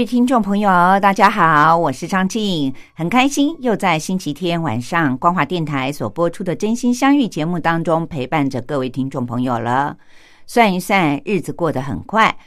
位听众朋友，大家好，我是张静，很开心又在星期天晚上光华电台所播出的《真心相遇》节目当中陪伴着各位听众朋友了。算一算，日子过得很快，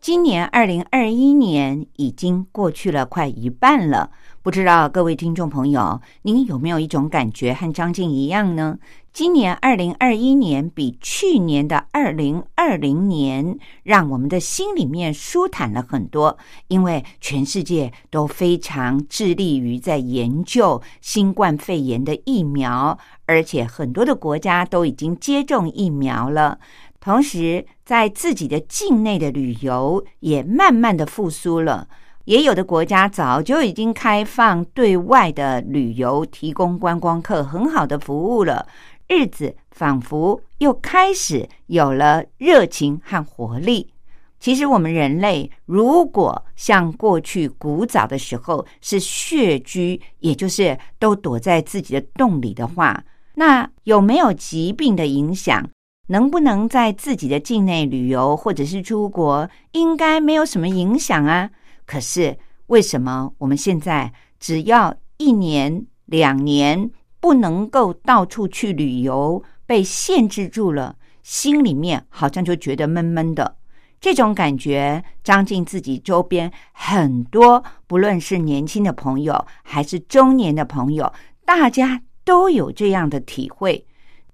今年二零二一年已经过去了快一半了。不知道各位听众朋友，您有没有一种感觉和张静一样呢？今年二零二一年比去年的二零二零年，让我们的心里面舒坦了很多，因为全世界都非常致力于在研究新冠肺炎的疫苗，而且很多的国家都已经接种疫苗了。同时，在自己的境内的旅游也慢慢的复苏了。也有的国家早就已经开放对外的旅游，提供观光客很好的服务了。日子仿佛又开始有了热情和活力。其实，我们人类如果像过去古早的时候是穴居，也就是都躲在自己的洞里的话，那有没有疾病的影响？能不能在自己的境内旅游或者是出国？应该没有什么影响啊。可是，为什么我们现在只要一年、两年不能够到处去旅游，被限制住了，心里面好像就觉得闷闷的？这种感觉，张静自己周边很多，不论是年轻的朋友还是中年的朋友，大家都有这样的体会。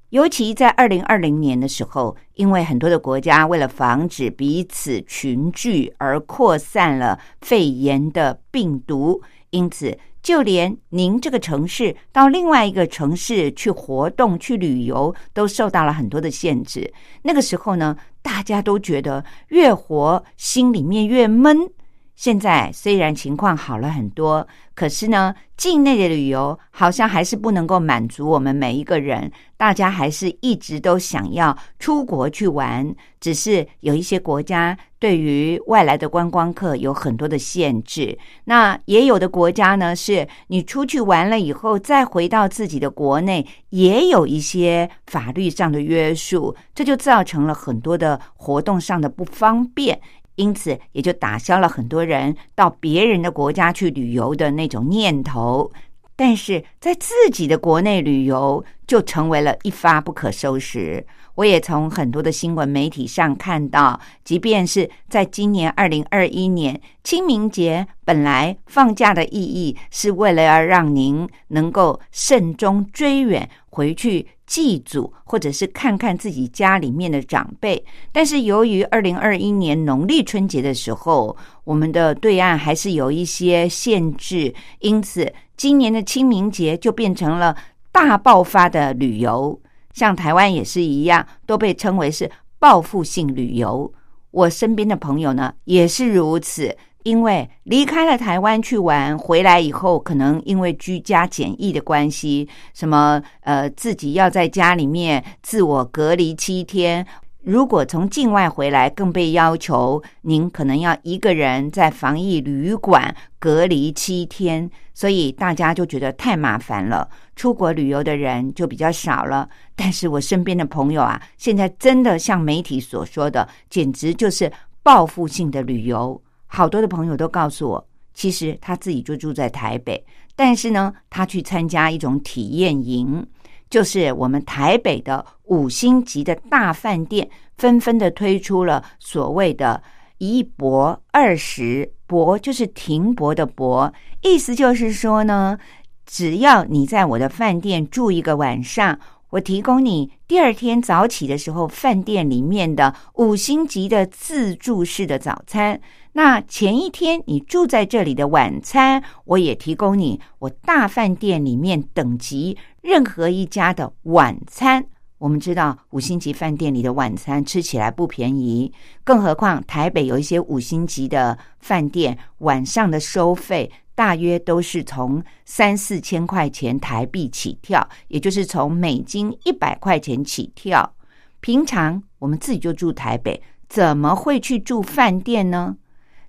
尤其在二零二零年的时候，因为很多的国家为了防止彼此群聚而扩散了肺炎的病毒，因此就连您这个城市到另外一个城市去活动、去旅游，都受到了很多的限制。那个时候呢，大家都觉得越活心里面越闷。现在虽然情况好了很多，可是呢，境内的旅游好像还是不能够满足我们每一个人。大家还是一直都想要出国去玩，只是有一些国家对于外来的观光客有很多的限制。那也有的国家呢，是你出去玩了以后，再回到自己的国内，也有一些法律上的约束，这就造成了很多的活动上的不方便。因此，也就打消了很多人到别人的国家去旅游的那种念头。但是在自己的国内旅游，就成为了一发不可收拾。我也从很多的新闻媒体上看到，即便是在今年二零二一年清明节，本来放假的意义是为了要让您能够慎终追远，回去祭祖，或者是看看自己家里面的长辈。但是由于二零二一年农历春节的时候，我们的对岸还是有一些限制，因此今年的清明节就变成了大爆发的旅游。像台湾也是一样，都被称为是报复性旅游。我身边的朋友呢，也是如此。因为离开了台湾去玩，回来以后，可能因为居家检疫的关系，什么呃，自己要在家里面自我隔离七天。如果从境外回来，更被要求您可能要一个人在防疫旅馆隔离七天，所以大家就觉得太麻烦了，出国旅游的人就比较少了。但是我身边的朋友啊，现在真的像媒体所说的，简直就是报复性的旅游。好多的朋友都告诉我，其实他自己就住在台北，但是呢，他去参加一种体验营。就是我们台北的五星级的大饭店，纷纷的推出了所谓的“一博二十”，博就是停泊的博，意思就是说呢，只要你在我的饭店住一个晚上，我提供你第二天早起的时候饭店里面的五星级的自助式的早餐。那前一天你住在这里的晚餐，我也提供你我大饭店里面等级任何一家的晚餐。我们知道五星级饭店里的晚餐吃起来不便宜，更何况台北有一些五星级的饭店晚上的收费大约都是从三四千块钱台币起跳，也就是从美金一百块钱起跳。平常我们自己就住台北，怎么会去住饭店呢？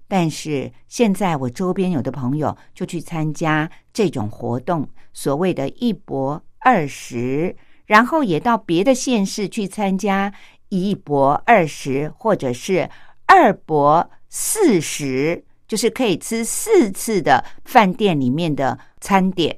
但是现在我周边有的朋友就去参加这种活动，所谓的一博二十。然后也到别的县市去参加一博二十，或者是二博四十，就是可以吃四次的饭店里面的餐点。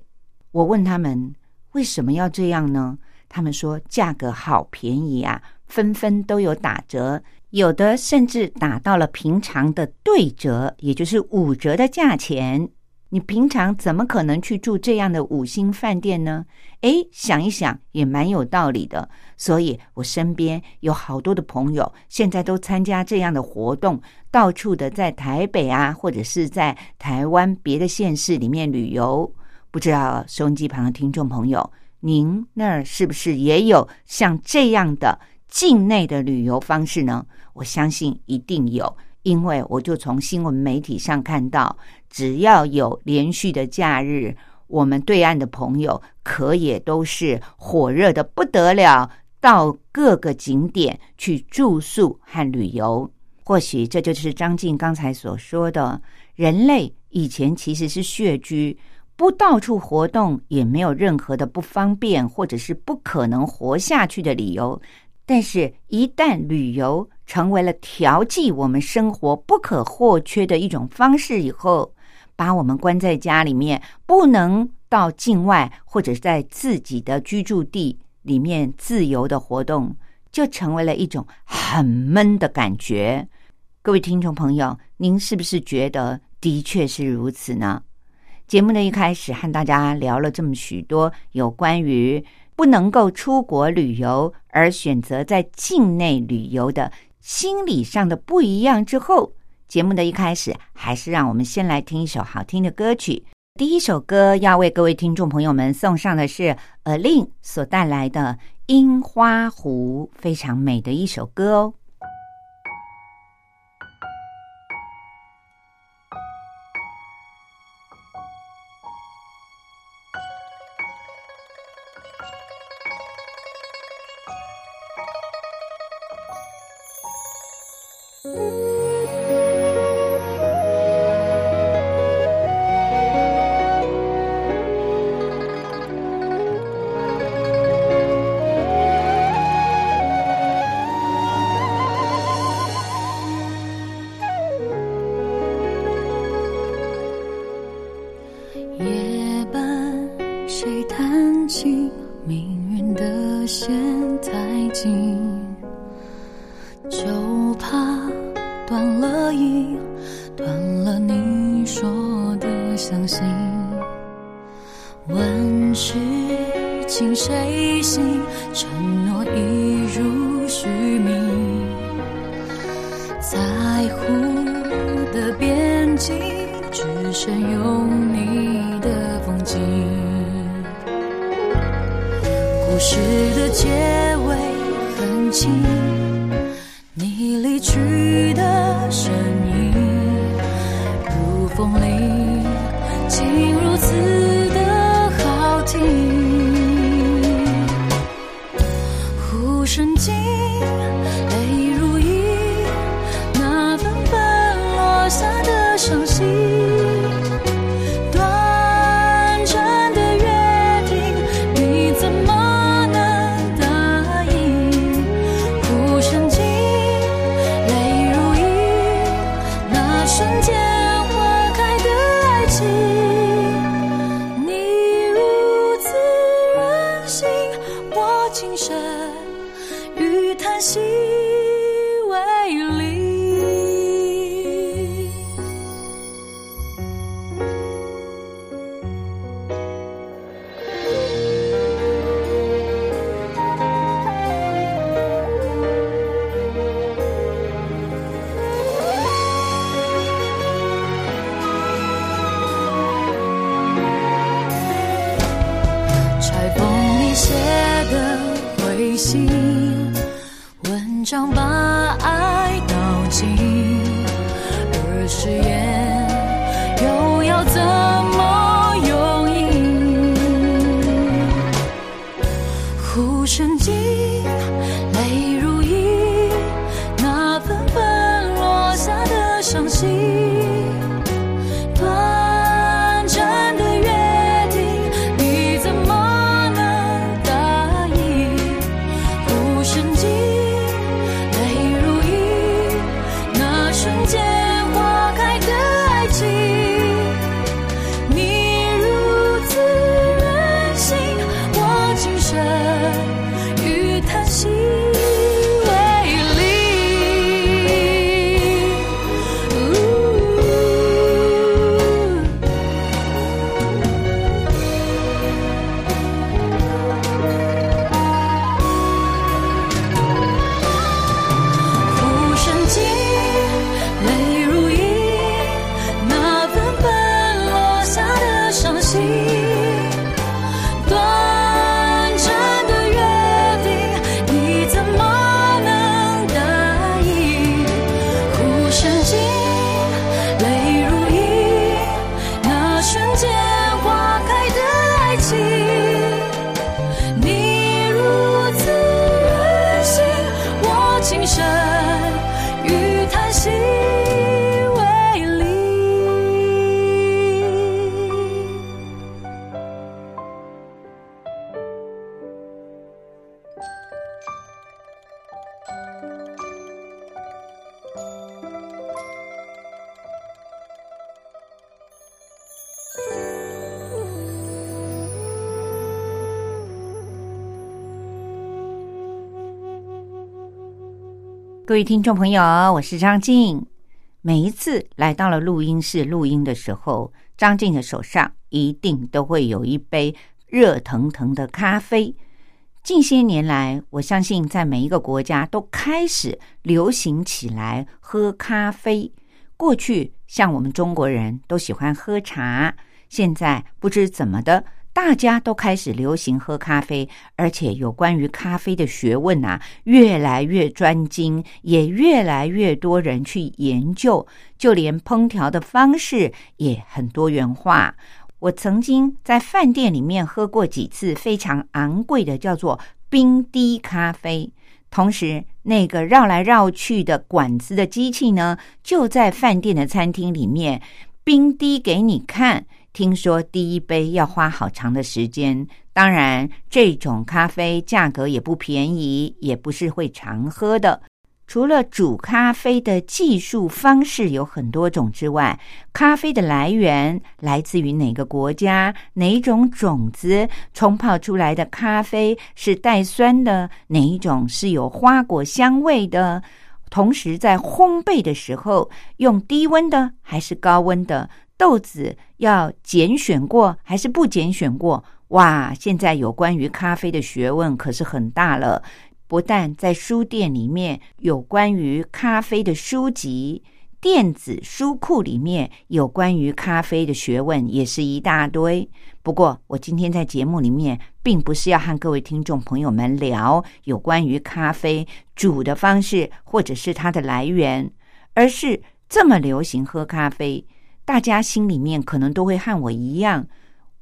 我问他们为什么要这样呢？他们说价格好便宜啊，纷纷都有打折，有的甚至打到了平常的对折，也就是五折的价钱。你平常怎么可能去住这样的五星饭店呢？诶，想一想也蛮有道理的。所以我身边有好多的朋友，现在都参加这样的活动，到处的在台北啊，或者是在台湾别的县市里面旅游。不知道收音机旁的听众朋友，您那儿是不是也有像这样的境内的旅游方式呢？我相信一定有。因为我就从新闻媒体上看到，只要有连续的假日，我们对岸的朋友可也都是火热的不得了，到各个景点去住宿和旅游。或许这就是张静刚才所说的，人类以前其实是穴居，不到处活动也没有任何的不方便，或者是不可能活下去的理由。但是，一旦旅游成为了调剂我们生活不可或缺的一种方式以后，把我们关在家里面，不能到境外或者在自己的居住地里面自由的活动，就成为了一种很闷的感觉。各位听众朋友，您是不是觉得的确是如此呢？节目的一开始和大家聊了这么许多有关于。不能够出国旅游而选择在境内旅游的心理上的不一样之后，节目的一开始还是让我们先来听一首好听的歌曲。第一首歌要为各位听众朋友们送上的是 A Lin 所带来的《樱花湖》，非常美的一首歌哦。心。各位听众朋友，我是张静。每一次来到了录音室录音的时候，张静的手上一定都会有一杯热腾腾的咖啡。近些年来，我相信在每一个国家都开始流行起来喝咖啡。过去像我们中国人都喜欢喝茶，现在不知怎么的，大家都开始流行喝咖啡，而且有关于咖啡的学问啊，越来越专精，也越来越多人去研究，就连烹调的方式也很多元化。我曾经在饭店里面喝过几次非常昂贵的，叫做冰滴咖啡。同时，那个绕来绕去的管子的机器呢，就在饭店的餐厅里面冰滴给你看。听说第一杯要花好长的时间，当然这种咖啡价格也不便宜，也不是会常喝的。除了煮咖啡的技术方式有很多种之外，咖啡的来源来自于哪个国家、哪种种子冲泡出来的咖啡是带酸的，哪一种是有花果香味的。同时，在烘焙的时候，用低温的还是高温的豆子要拣选过还是不拣选过？哇，现在有关于咖啡的学问可是很大了。不但在书店里面有关于咖啡的书籍，电子书库里面有关于咖啡的学问也是一大堆。不过，我今天在节目里面并不是要和各位听众朋友们聊有关于咖啡煮的方式或者是它的来源，而是这么流行喝咖啡，大家心里面可能都会和我一样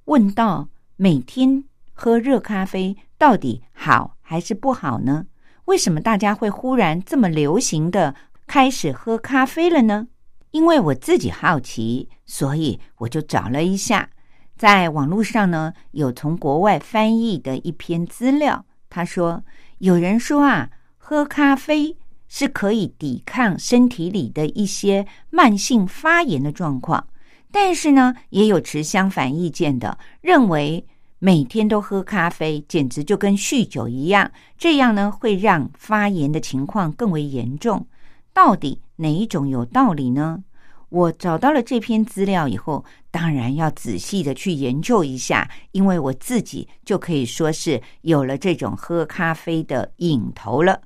问到：每天喝热咖啡到底好？还是不好呢？为什么大家会忽然这么流行的开始喝咖啡了呢？因为我自己好奇，所以我就找了一下，在网络上呢有从国外翻译的一篇资料。他说，有人说啊，喝咖啡是可以抵抗身体里的一些慢性发炎的状况，但是呢，也有持相反意见的，认为。每天都喝咖啡，简直就跟酗酒一样。这样呢，会让发炎的情况更为严重。到底哪一种有道理呢？我找到了这篇资料以后，当然要仔细的去研究一下，因为我自己就可以说是有了这种喝咖啡的瘾头了。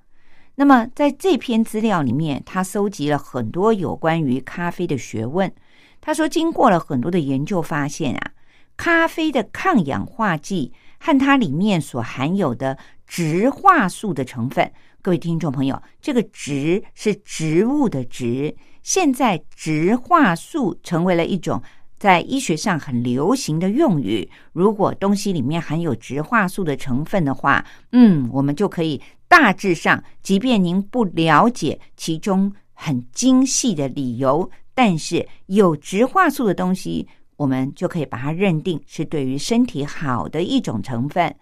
那么，在这篇资料里面，他搜集了很多有关于咖啡的学问。他说，经过了很多的研究，发现啊。咖啡的抗氧化剂和它里面所含有的植化素的成分。各位听众朋友，这个“植”是植物的“植”，现在植化素成为了一种在医学上很流行的用语。如果东西里面含有植化素的成分的话，嗯，我们就可以大致上，即便您不了解其中很精细的理由，但是有植化素的东西。我们就可以把它认定是对于身体好的一种成分。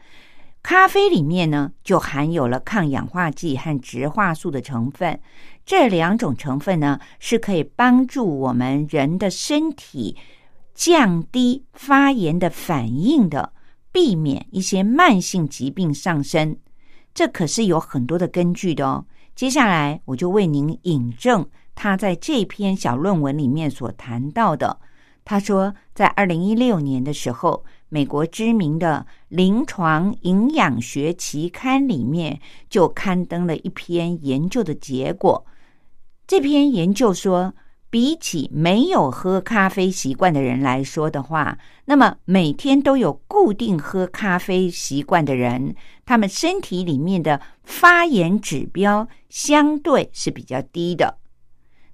咖啡里面呢，就含有了抗氧化剂和植化素的成分。这两种成分呢，是可以帮助我们人的身体降低发炎的反应的，避免一些慢性疾病上升。这可是有很多的根据的哦。接下来我就为您引证他在这篇小论文里面所谈到的。他说，在二零一六年的时候，美国知名的临床营养学期刊里面就刊登了一篇研究的结果。这篇研究说，比起没有喝咖啡习惯的人来说的话，那么每天都有固定喝咖啡习惯的人，他们身体里面的发炎指标相对是比较低的。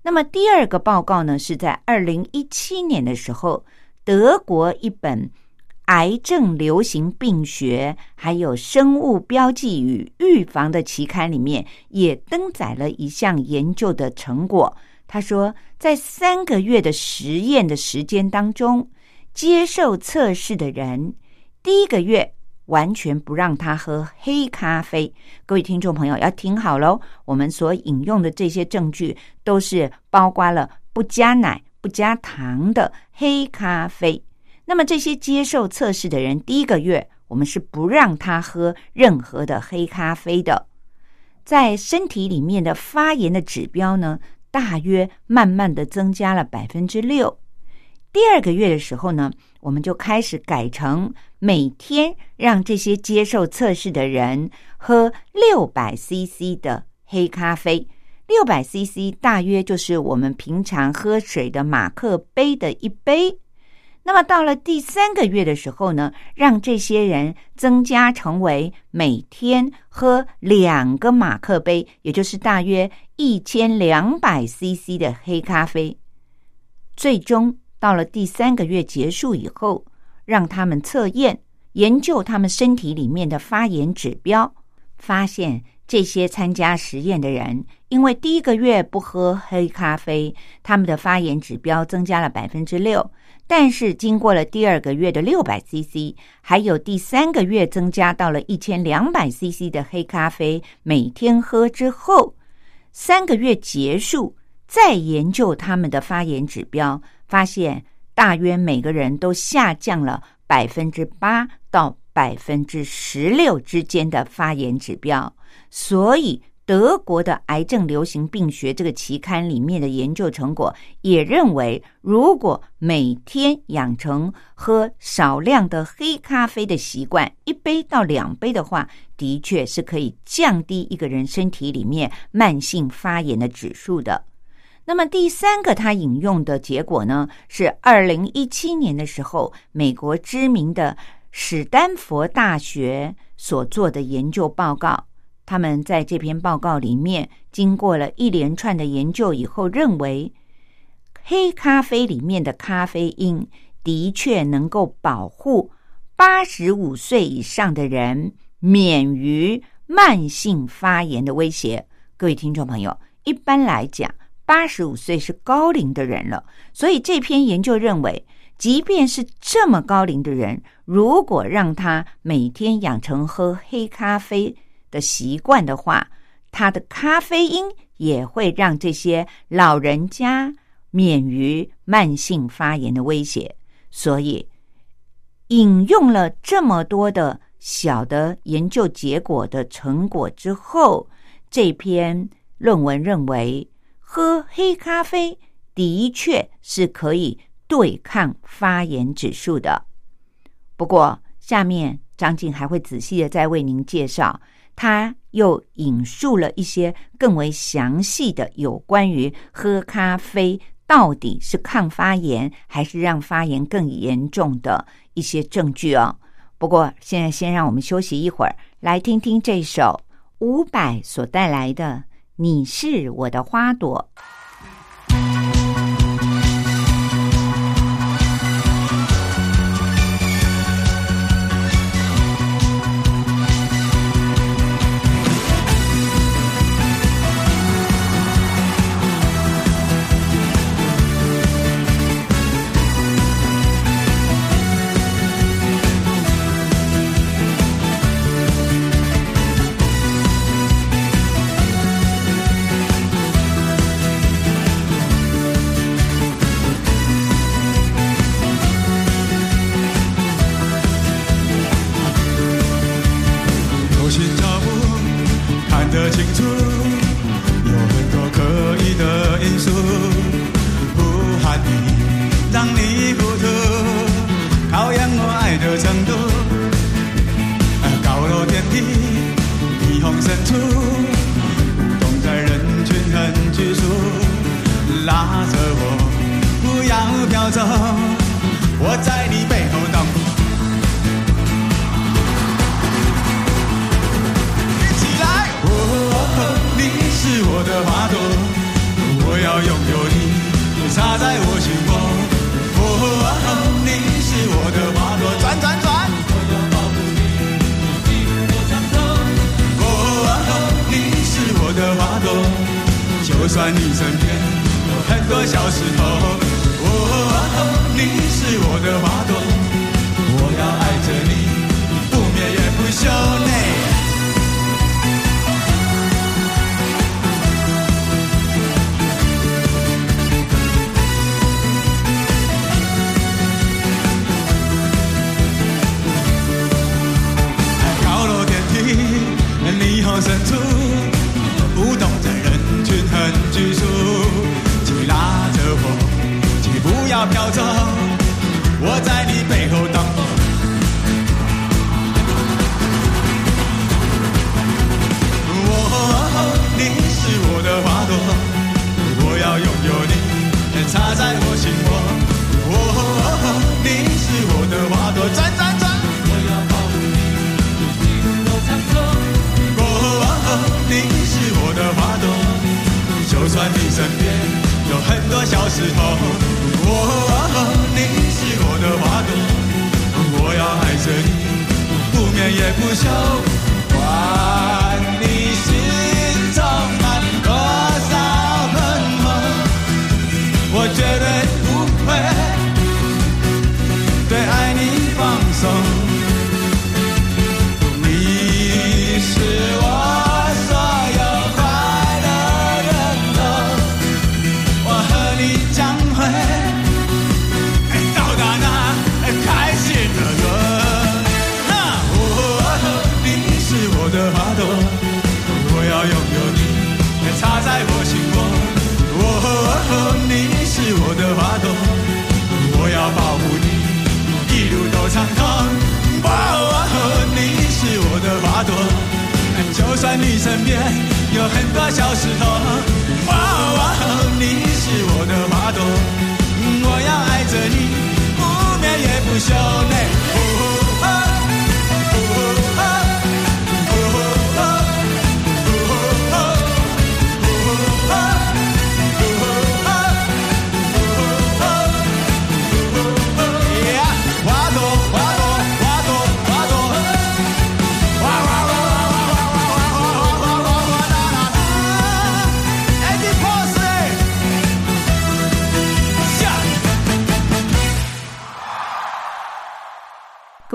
那么第二个报告呢，是在二零一七年的时候，德国一本癌症流行病学还有生物标记与预防的期刊里面，也登载了一项研究的成果。他说，在三个月的实验的时间当中，接受测试的人第一个月。完全不让他喝黑咖啡，各位听众朋友要听好喽！我们所引用的这些证据都是包括了不加奶、不加糖的黑咖啡。那么这些接受测试的人，第一个月我们是不让他喝任何的黑咖啡的，在身体里面的发炎的指标呢，大约慢慢的增加了百分之六。第二个月的时候呢，我们就开始改成每天让这些接受测试的人喝六百 CC 的黑咖啡，六百 CC 大约就是我们平常喝水的马克杯的一杯。那么到了第三个月的时候呢，让这些人增加成为每天喝两个马克杯，也就是大约一千两百 CC 的黑咖啡，最终。到了第三个月结束以后，让他们测验研究他们身体里面的发炎指标，发现这些参加实验的人，因为第一个月不喝黑咖啡，他们的发炎指标增加了百分之六。但是经过了第二个月的六百 CC，还有第三个月增加到了一千两百 CC 的黑咖啡，每天喝之后，三个月结束再研究他们的发炎指标。发现大约每个人都下降了百分之八到百分之十六之间的发炎指标，所以德国的癌症流行病学这个期刊里面的研究成果也认为，如果每天养成喝少量的黑咖啡的习惯，一杯到两杯的话，的确是可以降低一个人身体里面慢性发炎的指数的。那么第三个他引用的结果呢，是二零一七年的时候，美国知名的史丹佛大学所做的研究报告。他们在这篇报告里面，经过了一连串的研究以后，认为黑咖啡里面的咖啡因的确能够保护八十五岁以上的人免于慢性发炎的威胁。各位听众朋友，一般来讲。八十五岁是高龄的人了，所以这篇研究认为，即便是这么高龄的人，如果让他每天养成喝黑咖啡的习惯的话，他的咖啡因也会让这些老人家免于慢性发炎的威胁。所以，引用了这么多的小的研究结果的成果之后，这篇论文认为。喝黑咖啡的确是可以对抗发炎指数的。不过，下面张静还会仔细的再为您介绍，他又引述了一些更为详细的有关于喝咖啡到底是抗发炎还是让发炎更严重的一些证据哦。不过现在先让我们休息一会儿，来听听这首伍佰所带来的《你是我的花朵》。看得清楚，有很多可疑的因素，不喊你让你糊涂，考验我爱的程度。高楼电梯，霓虹深处，懂在人群很拘束，拉着我不要飘走，我在你背后我的花朵，我要拥有你，插在我心窝。哦，你是我的花朵，转转转。哦，你是我的花朵，就算你身边有很多小石头。哦，你是我的花朵，我要爱着你，不眠也不休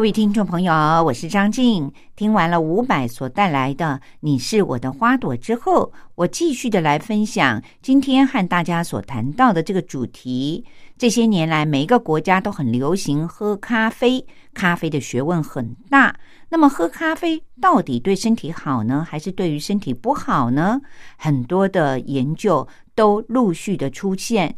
各位听众朋友，我是张静。听完了伍佰所带来的《你是我的花朵》之后，我继续的来分享今天和大家所谈到的这个主题。这些年来，每一个国家都很流行喝咖啡，咖啡的学问很大。那么，喝咖啡到底对身体好呢，还是对于身体不好呢？很多的研究都陆续的出现。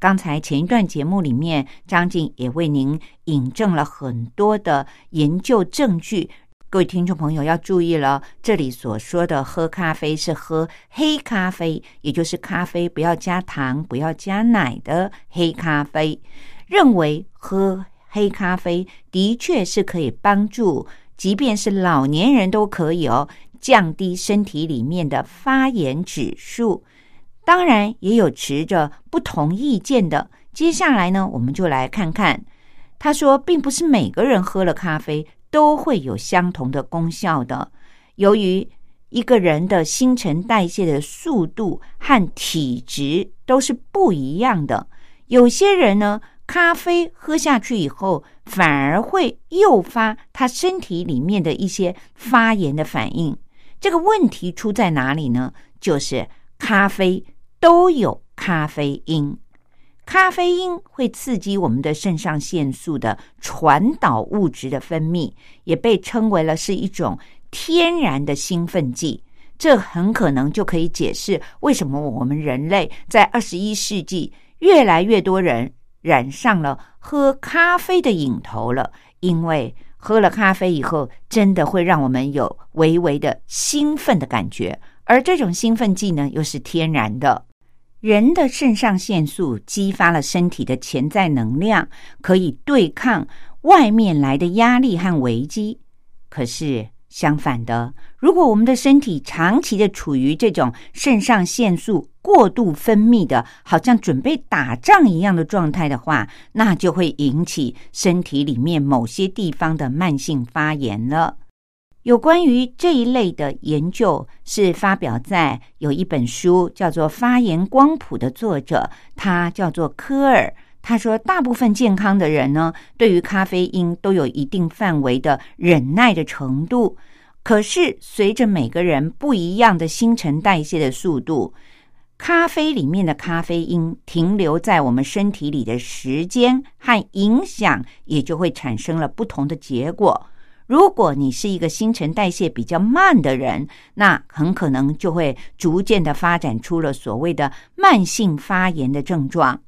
刚才前一段节目里面，张静也为您引证了很多的研究证据。各位听众朋友要注意了，这里所说的喝咖啡是喝黑咖啡，也就是咖啡不要加糖、不要加奶的黑咖啡。认为喝黑咖啡的确是可以帮助，即便是老年人都可以哦，降低身体里面的发炎指数。当然，也有持着不同意见的。接下来呢，我们就来看看，他说，并不是每个人喝了咖啡都会有相同的功效的。由于一个人的新陈代谢的速度和体质都是不一样的，有些人呢，咖啡喝下去以后，反而会诱发他身体里面的一些发炎的反应。这个问题出在哪里呢？就是咖啡都有咖啡因。咖啡因会刺激我们的肾上腺素的传导物质的分泌，也被称为了是一种天然的兴奋剂。这很可能就可以解释为什么我们人类在二十一世纪越来越多人染上了喝咖啡的瘾头了。因为喝了咖啡以后，真的会让我们有微微的兴奋的感觉，而这种兴奋剂呢，又是天然的。人的肾上腺素激发了身体的潜在能量，可以对抗外面来的压力和危机。可是相反的，如果我们的身体长期的处于这种肾上腺素过度分泌的，好像准备打仗一样的状态的话，那就会引起身体里面某些地方的慢性发炎了。有关于这一类的研究是发表在有一本书叫做《发炎光谱》的作者，他叫做科尔。他说，大部分健康的人呢，对于咖啡因都有一定范围的忍耐的程度。可是，随着每个人不一样的新陈代谢的速度，咖啡里面的咖啡因停留在我们身体里的时间和影响，也就会产生了不同的结果。如果你是一个新陈代谢比较慢的人，那很可能就会逐渐的发展出了所谓的慢性发炎的症状。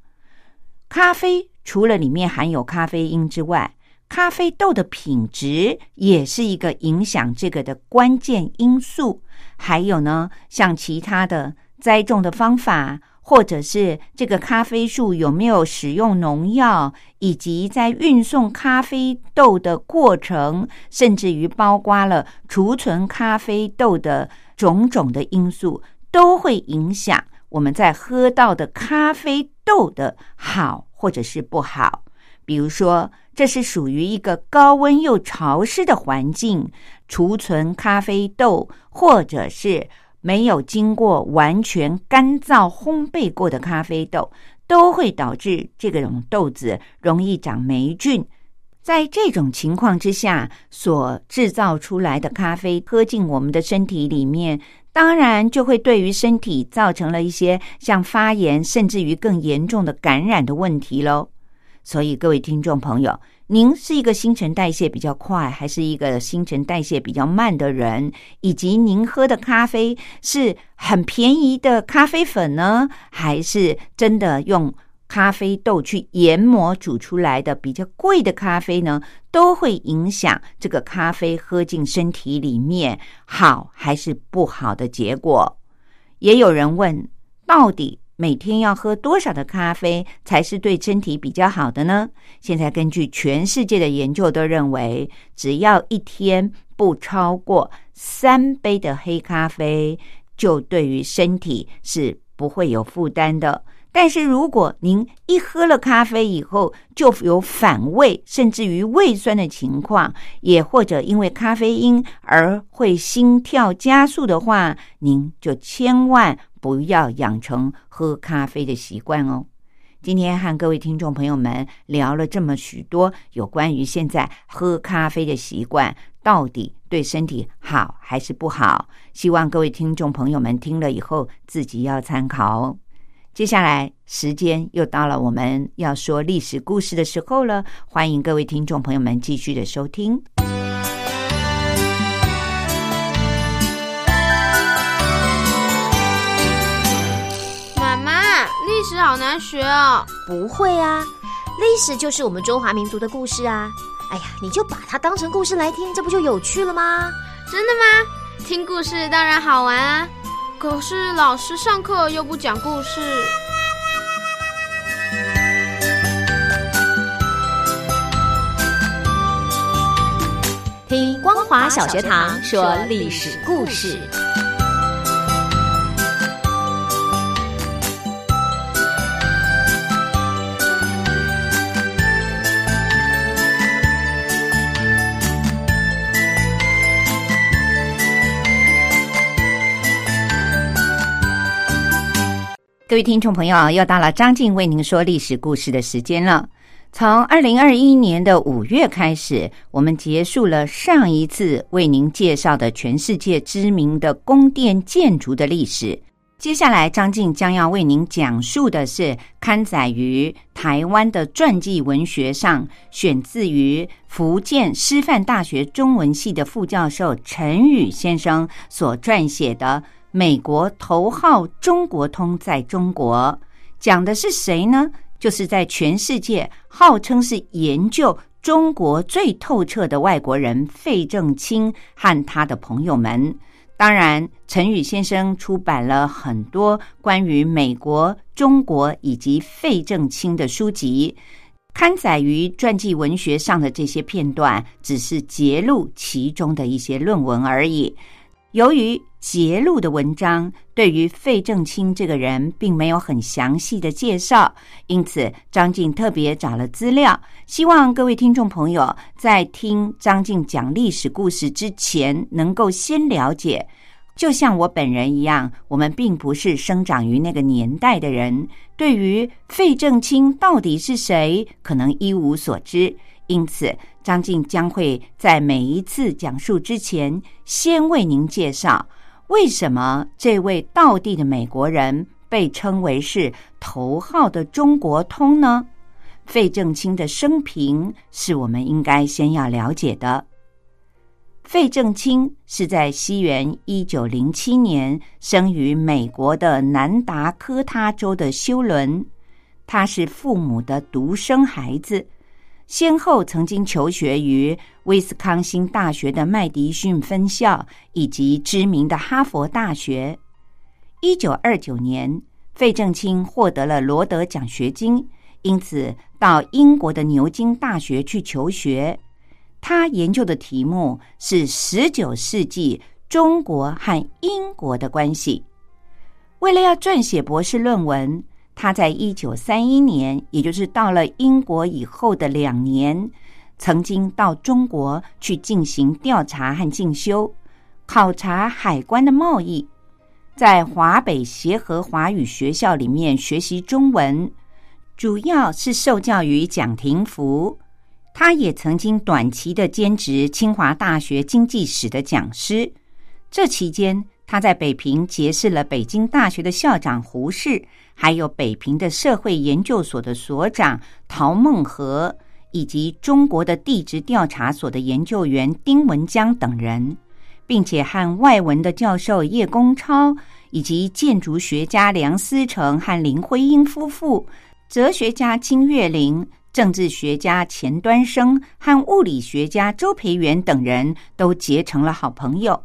咖啡除了里面含有咖啡因之外，咖啡豆的品质也是一个影响这个的关键因素。还有呢，像其他的栽种的方法。或者是这个咖啡树有没有使用农药，以及在运送咖啡豆的过程，甚至于包括了储存咖啡豆的种种的因素，都会影响我们在喝到的咖啡豆的好或者是不好。比如说，这是属于一个高温又潮湿的环境储存咖啡豆，或者是。没有经过完全干燥烘焙过的咖啡豆，都会导致这种豆子容易长霉菌。在这种情况之下，所制造出来的咖啡喝进我们的身体里面，当然就会对于身体造成了一些像发炎，甚至于更严重的感染的问题喽。所以，各位听众朋友。您是一个新陈代谢比较快，还是一个新陈代谢比较慢的人？以及您喝的咖啡是很便宜的咖啡粉呢，还是真的用咖啡豆去研磨煮出来的比较贵的咖啡呢？都会影响这个咖啡喝进身体里面好还是不好的结果。也有人问，到底？每天要喝多少的咖啡才是对身体比较好的呢？现在根据全世界的研究都认为，只要一天不超过三杯的黑咖啡，就对于身体是不会有负担的。但是如果您一喝了咖啡以后就有反胃，甚至于胃酸的情况，也或者因为咖啡因而会心跳加速的话，您就千万。不要养成喝咖啡的习惯哦。今天和各位听众朋友们聊了这么许多有关于现在喝咖啡的习惯，到底对身体好还是不好？希望各位听众朋友们听了以后自己要参考哦。接下来时间又到了我们要说历史故事的时候了，欢迎各位听众朋友们继续的收听。妈妈历史好难学哦，不会啊，历史就是我们中华民族的故事啊。哎呀，你就把它当成故事来听，这不就有趣了吗？真的吗？听故事当然好玩啊，可是老师上课又不讲故事。听光华小学堂说历史故事。各位听众朋友，又到了张静为您说历史故事的时间了。从二零二一年的五月开始，我们结束了上一次为您介绍的全世界知名的宫殿建筑的历史。接下来，张静将要为您讲述的是刊载于台湾的传记文学上，选自于福建师范大学中文系的副教授陈宇先生所撰写的《美国头号中国通在中国》，讲的是谁呢？就是在全世界号称是研究中国最透彻的外国人费正清和他的朋友们。当然，陈宇先生出版了很多关于美国、中国以及费正清的书籍，刊载于传记文学上的这些片段，只是揭露其中的一些论文而已。由于揭露的文章对于费正清这个人并没有很详细的介绍，因此张静特别找了资料，希望各位听众朋友在听张静讲历史故事之前，能够先了解。就像我本人一样，我们并不是生长于那个年代的人，对于费正清到底是谁，可能一无所知。因此，张静将会在每一次讲述之前，先为您介绍为什么这位道地的美国人被称为是头号的中国通呢？费正清的生平是我们应该先要了解的。费正清是在西元一九零七年生于美国的南达科他州的休伦，他是父母的独生孩子。先后曾经求学于威斯康星大学的麦迪逊分校以及知名的哈佛大学。一九二九年，费正清获得了罗德奖学金，因此到英国的牛津大学去求学。他研究的题目是十九世纪中国和英国的关系。为了要撰写博士论文，他在一九三一年，也就是到了英国以后的两年，曾经到中国去进行调查和进修，考察海关的贸易，在华北协和华语学校里面学习中文，主要是受教于蒋廷福。他也曾经短期的兼职清华大学经济史的讲师。这期间，他在北平结识了北京大学的校长胡适，还有北平的社会研究所的所长陶孟和，以及中国的地质调查所的研究员丁文江等人，并且和外文的教授叶公超，以及建筑学家梁思成和林徽因夫妇，哲学家金岳霖。政治学家钱端生和物理学家周培源等人都结成了好朋友。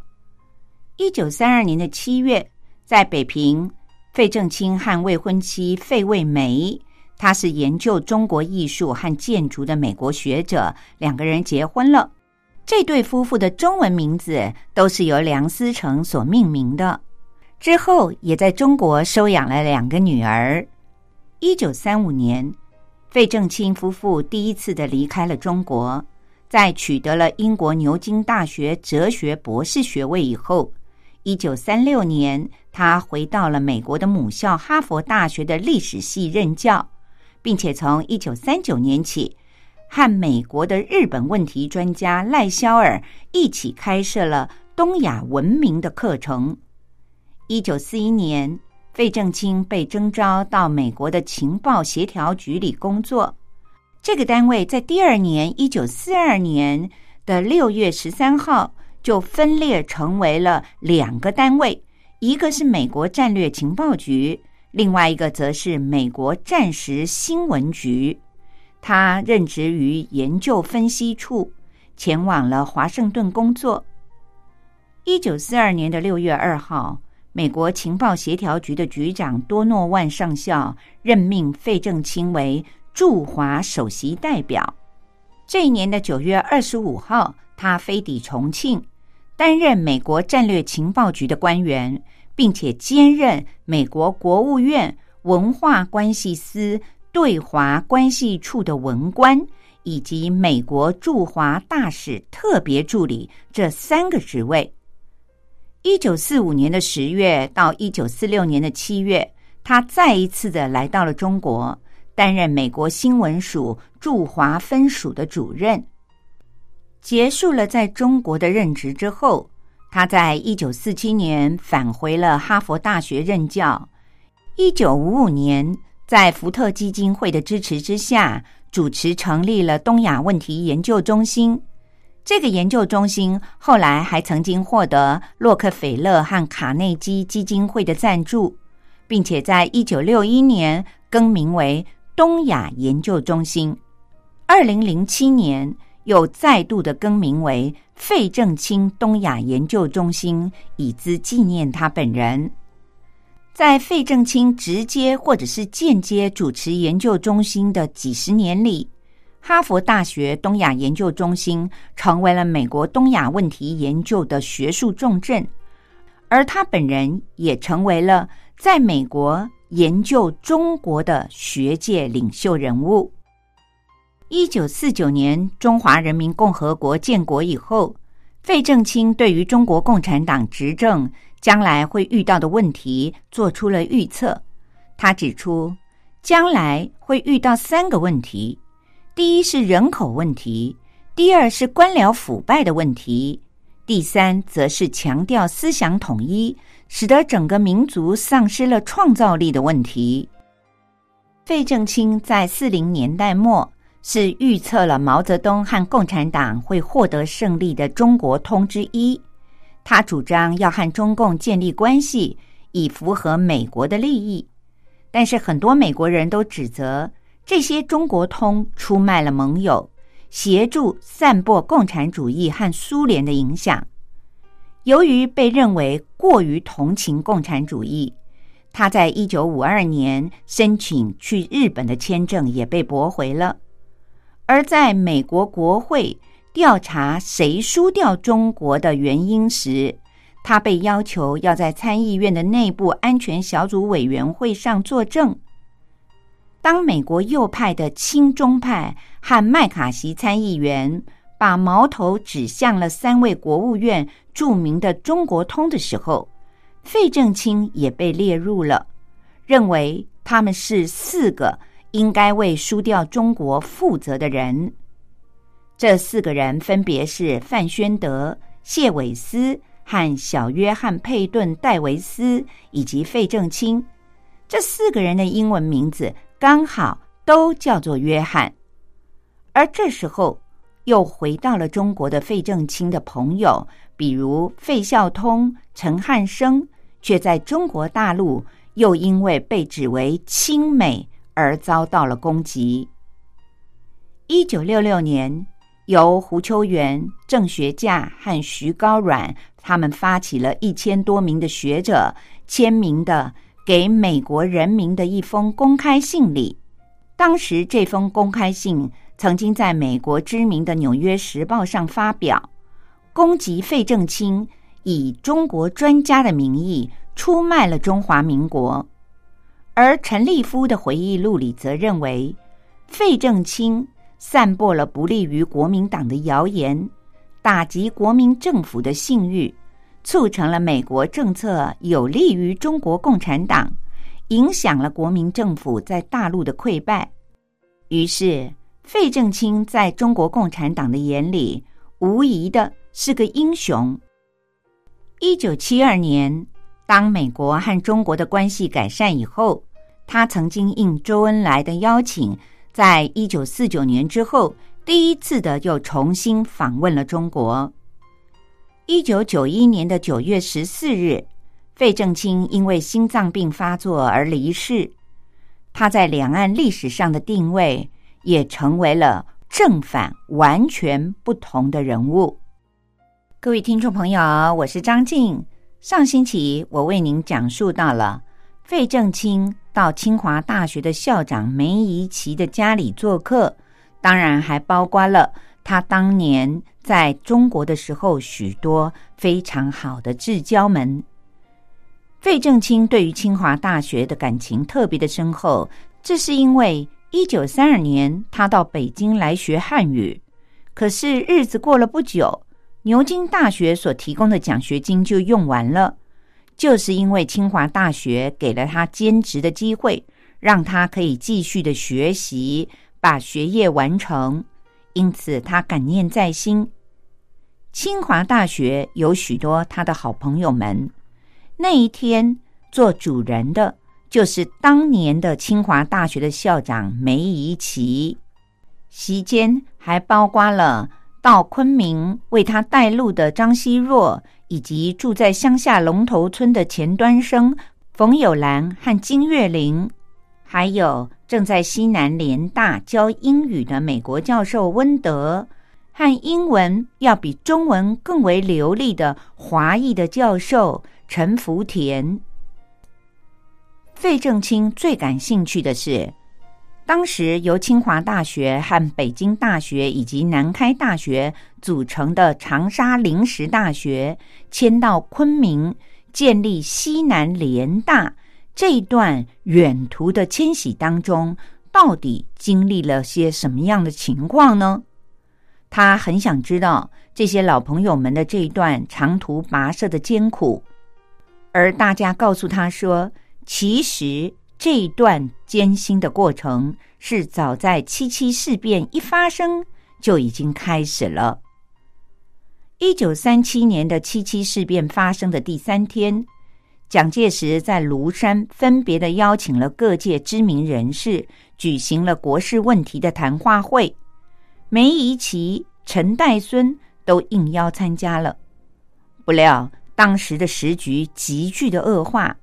一九三二年的七月，在北平，费正清和未婚妻费慰梅，他是研究中国艺术和建筑的美国学者，两个人结婚了。这对夫妇的中文名字都是由梁思成所命名的。之后，也在中国收养了两个女儿。一九三五年。费正清夫妇第一次的离开了中国，在取得了英国牛津大学哲学博士学位以后，一九三六年，他回到了美国的母校哈佛大学的历史系任教，并且从一九三九年起，和美国的日本问题专家赖肖尔一起开设了东亚文明的课程。一九四一年。费正清被征召到美国的情报协调局里工作。这个单位在第二年，一九四二年的六月十三号就分裂成为了两个单位，一个是美国战略情报局，另外一个则是美国战时新闻局。他任职于研究分析处，前往了华盛顿工作。一九四二年的六月二号。美国情报协调局的局长多诺万上校任命费正清为驻华首席代表。这一年的九月二十五号，他飞抵重庆，担任美国战略情报局的官员，并且兼任美国国务院文化关系司对华关系处的文官，以及美国驻华大使特别助理这三个职位。一九四五年的十月到一九四六年的七月，他再一次的来到了中国，担任美国新闻署驻华分署的主任。结束了在中国的任职之后，他在一九四七年返回了哈佛大学任教。一九五五年，在福特基金会的支持之下，主持成立了东亚问题研究中心。这个研究中心后来还曾经获得洛克菲勒和卡内基基金会的赞助，并且在一九六一年更名为东亚研究中心。二零零七年又再度的更名为费正清东亚研究中心，以资纪念他本人。在费正清直接或者是间接主持研究中心的几十年里，哈佛大学东亚研究中心成为了美国东亚问题研究的学术重镇，而他本人也成为了在美国研究中国的学界领袖人物。一九四九年中华人民共和国建国以后，费正清对于中国共产党执政将来会遇到的问题做出了预测。他指出，将来会遇到三个问题。第一是人口问题，第二是官僚腐败的问题，第三则是强调思想统一，使得整个民族丧失了创造力的问题。费正清在四零年代末是预测了毛泽东和共产党会获得胜利的中国通之一，他主张要和中共建立关系，以符合美国的利益，但是很多美国人都指责。这些中国通出卖了盟友，协助散播共产主义和苏联的影响。由于被认为过于同情共产主义，他在一九五二年申请去日本的签证也被驳回了。而在美国国会调查谁输掉中国的原因时，他被要求要在参议院的内部安全小组委员会上作证。当美国右派的亲中派和麦卡锡参议员把矛头指向了三位国务院著名的中国通的时候，费正清也被列入了，认为他们是四个应该为输掉中国负责的人。这四个人分别是范宣德、谢伟思和小约翰·佩顿·戴维斯以及费正清。这四个人的英文名字。刚好都叫做约翰，而这时候又回到了中国的费正清的朋友，比如费孝通、陈汉生，却在中国大陆又因为被指为亲美而遭到了攻击。一九六六年，由胡秋原、郑学稼和徐高阮他们发起了一千多名的学者签名的。给美国人民的一封公开信里，当时这封公开信曾经在美国知名的《纽约时报》上发表，攻击费正清以中国专家的名义出卖了中华民国。而陈立夫的回忆录里则认为，费正清散播了不利于国民党的谣言，打击国民政府的信誉。促成了美国政策有利于中国共产党，影响了国民政府在大陆的溃败。于是，费正清在中国共产党的眼里，无疑的是个英雄。一九七二年，当美国和中国的关系改善以后，他曾经应周恩来的邀请，在一九四九年之后，第一次的又重新访问了中国。一九九一年的九月十四日，费正清因为心脏病发作而离世。他在两岸历史上的定位也成为了正反完全不同的人物。各位听众朋友，我是张静。上星期我为您讲述到了费正清到清华大学的校长梅贻琦的家里做客，当然还包括了。他当年在中国的时候，许多非常好的至交们。费正清对于清华大学的感情特别的深厚，这是因为一九三二年他到北京来学汉语，可是日子过了不久，牛津大学所提供的奖学金就用完了。就是因为清华大学给了他兼职的机会，让他可以继续的学习，把学业完成，因此他感念在心。清华大学有许多他的好朋友们。那一天做主人的就是当年的清华大学的校长梅贻琦，席间还包括了到昆明为他带路的张希若，以及住在乡下龙头村的前端生冯友兰和金岳霖，还有正在西南联大教英语的美国教授温德，和英文要比中文更为流利的华裔的教授。陈福田、费正清最感兴趣的是，当时由清华大学和北京大学以及南开大学组成的长沙临时大学迁到昆明，建立西南联大这一段远途的迁徙当中，到底经历了些什么样的情况呢？他很想知道这些老朋友们的这一段长途跋涉的艰苦。而大家告诉他说，其实这一段艰辛的过程是早在七七事变一发生就已经开始了。一九三七年的七七事变发生的第三天，蒋介石在庐山分别的邀请了各界知名人士，举行了国事问题的谈话会，梅贻琦、陈岱孙都应邀参加了，不料。当时的时局急剧的恶化，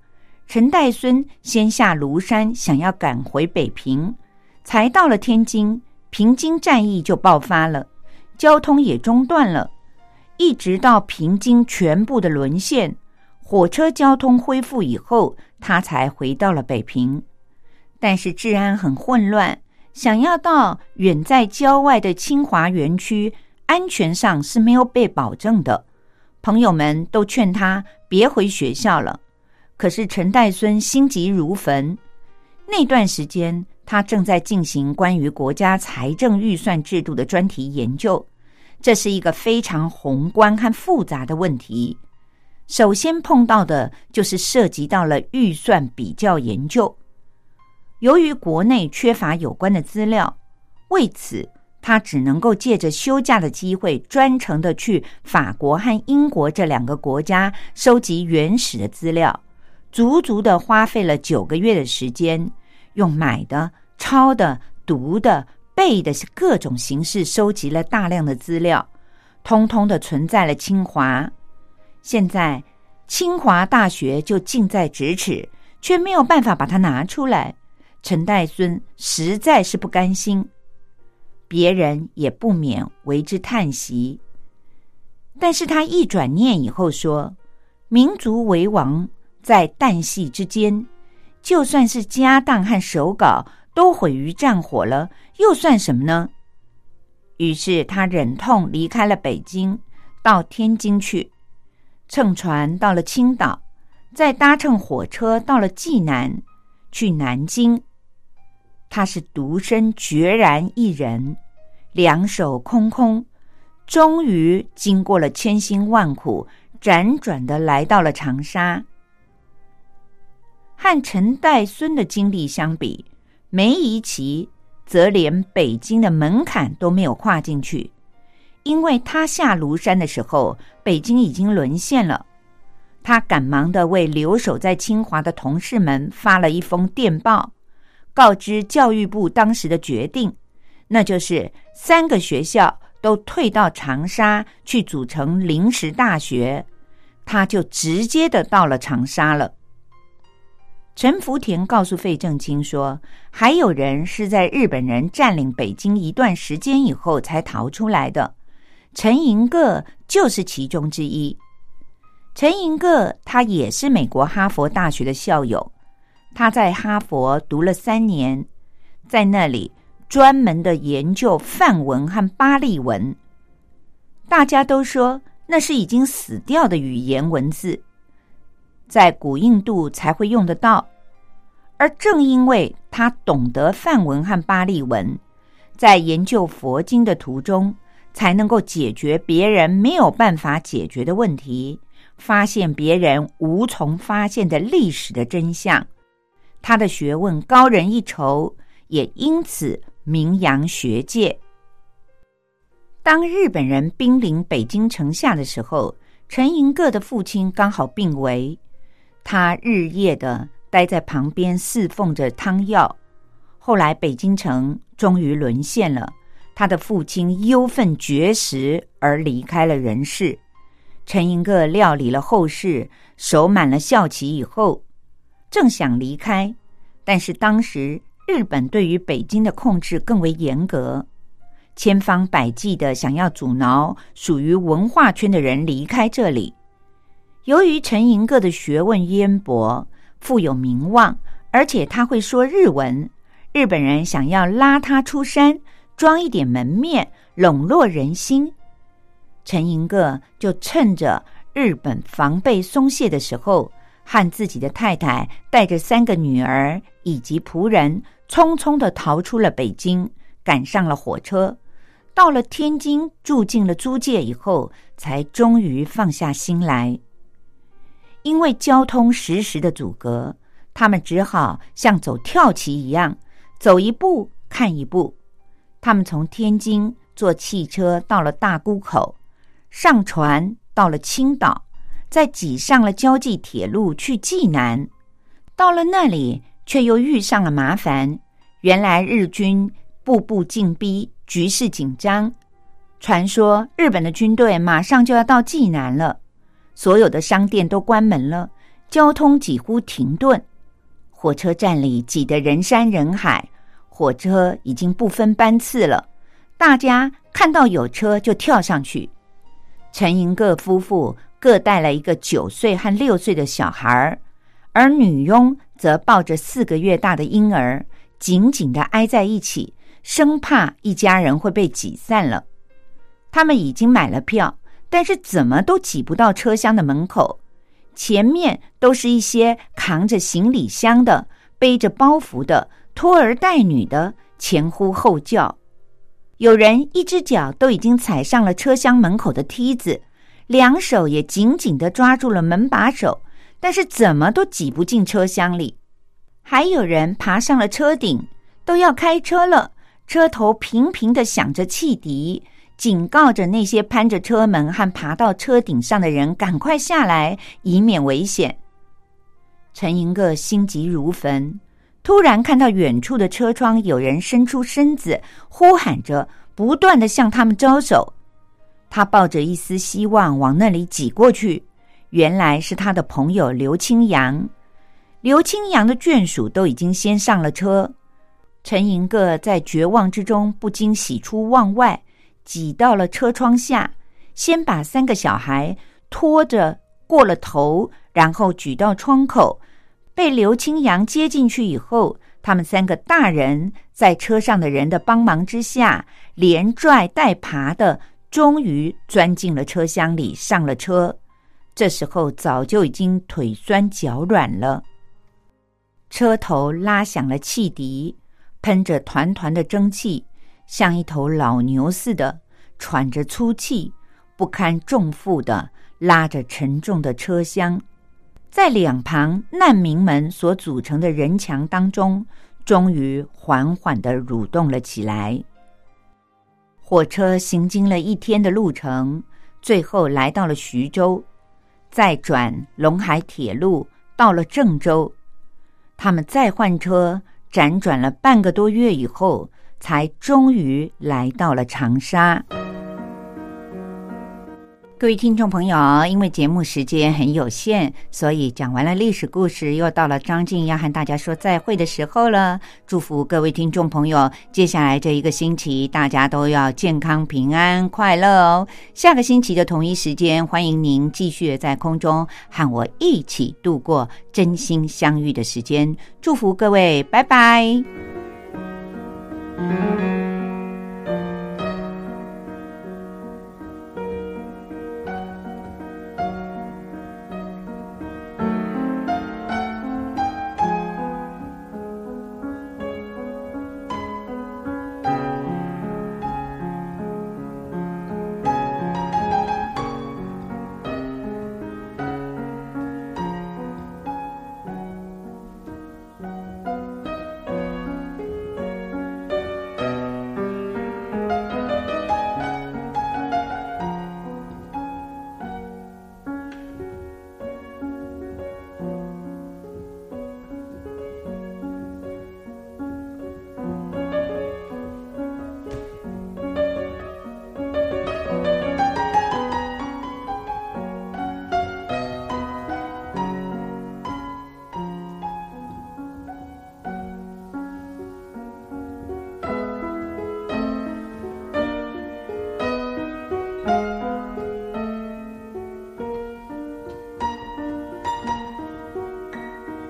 陈岱孙先下庐山，想要赶回北平，才到了天津，平津战役就爆发了，交通也中断了，一直到平津全部的沦陷，火车交通恢复以后，他才回到了北平。但是治安很混乱，想要到远在郊外的清华园区，安全上是没有被保证的。朋友们都劝他别回学校了，可是陈岱孙心急如焚。那段时间，他正在进行关于国家财政预算制度的专题研究，这是一个非常宏观和复杂的问题。首先碰到的就是涉及到了预算比较研究。由于国内缺乏有关的资料，为此。他只能够借着休假的机会，专程的去法国和英国这两个国家收集原始的资料，足足的花费了九个月的时间，用买的、抄的、读的、背的各种形式收集了大量的资料，通通的存在了清华。现在清华大学就近在咫尺，却没有办法把它拿出来。陈岱孙实在是不甘心。别人也不免为之叹息，但是他一转念以后说：“民族为王，在旦夕之间，就算是家当和手稿都毁于战火了，又算什么呢？”于是他忍痛离开了北京，到天津去，乘船到了青岛，再搭乘火车到了济南，去南京。他是独身决然一人。两手空空，终于经过了千辛万苦，辗转的来到了长沙。和陈岱孙的经历相比，梅贻琦则连北京的门槛都没有跨进去，因为他下庐山的时候，北京已经沦陷了。他赶忙的为留守在清华的同事们发了一封电报，告知教育部当时的决定。那就是三个学校都退到长沙去组成临时大学，他就直接的到了长沙了。陈福田告诉费正清说，还有人是在日本人占领北京一段时间以后才逃出来的，陈寅恪就是其中之一。陈寅恪他也是美国哈佛大学的校友，他在哈佛读了三年，在那里。专门的研究梵文和巴利文。大家都说那是已经死掉的语言文字，在古印度才会用得到。而正因为他懂得梵文和巴利文，在研究佛经的途中，才能够解决别人没有办法解决的问题，发现别人无从发现的历史的真相。他的学问高人一筹，也因此名扬学界。当日本人兵临北京城下的时候，陈寅恪的父亲刚好病危，他日夜的待在旁边侍奉着汤药。后来北京城终于沦陷了，他的父亲忧愤绝食而离开了人世。陈寅恪料理了后事，守满了孝期以后，正想离开，但是当时日本对于北京的控制更为严格。千方百计的想要阻挠属于文化圈的人离开这里。由于陈寅恪的学问渊博、富有名望，而且他会说日文，日本人想要拉他出山，装一点门面，笼络人心。陈寅恪就趁着日本防备松懈的时候，和自己的太太带着三个女儿以及仆人，匆匆的逃出了北京，赶上了火车。到了天津，住进了租界以后，才终于放下心来。因为交通时时的阻隔，他们只好像走跳棋一样，走一步看一步。他们从天津坐汽车到了大沽口，上船到了青岛，再挤上了交际铁路去济南。到了那里，却又遇上了麻烦。原来日军步步进逼。局势紧张，传说日本的军队马上就要到济南了，所有的商店都关门了，交通几乎停顿，火车站里挤得人山人海，火车已经不分班次了，大家看到有车就跳上去。陈寅恪夫妇各带了一个九岁和六岁的小孩儿而女佣则抱着四个月大的婴儿，紧紧的挨在一起。生怕一家人会被挤散了，他们已经买了票，但是怎么都挤不到车厢的门口。前面都是一些扛着行李箱的、背着包袱的、拖儿带女的，前呼后叫。有人一只脚都已经踩上了车厢门口的梯子，两手也紧紧的抓住了门把手，但是怎么都挤不进车厢里。还有人爬上了车顶，都要开车了。车头频频的响着汽笛，警告着那些攀着车门和爬到车顶上的人赶快下来，以免危险。陈寅恪心急如焚，突然看到远处的车窗有人伸出身子，呼喊着，不断的向他们招手。他抱着一丝希望往那里挤过去，原来是他的朋友刘清扬。刘清扬的眷属都已经先上了车。陈寅恪在绝望之中不禁喜出望外，挤到了车窗下，先把三个小孩拖着过了头，然后举到窗口，被刘青阳接进去以后，他们三个大人在车上的人的帮忙之下，连拽带爬的，终于钻进了车厢里，上了车。这时候早就已经腿酸脚软了，车头拉响了汽笛。喷着团团的蒸汽，像一头老牛似的，喘着粗气，不堪重负的拉着沉重的车厢，在两旁难民们所组成的人墙当中，终于缓缓的蠕动了起来。火车行经了一天的路程，最后来到了徐州，再转陇海铁路到了郑州，他们再换车。辗转了半个多月以后，才终于来到了长沙。各位听众朋友，因为节目时间很有限，所以讲完了历史故事，又到了张静要和大家说再会的时候了。祝福各位听众朋友，接下来这一个星期，大家都要健康、平安、快乐哦。下个星期的同一时间，欢迎您继续在空中和我一起度过真心相遇的时间。祝福各位，拜拜。Mm-hmm.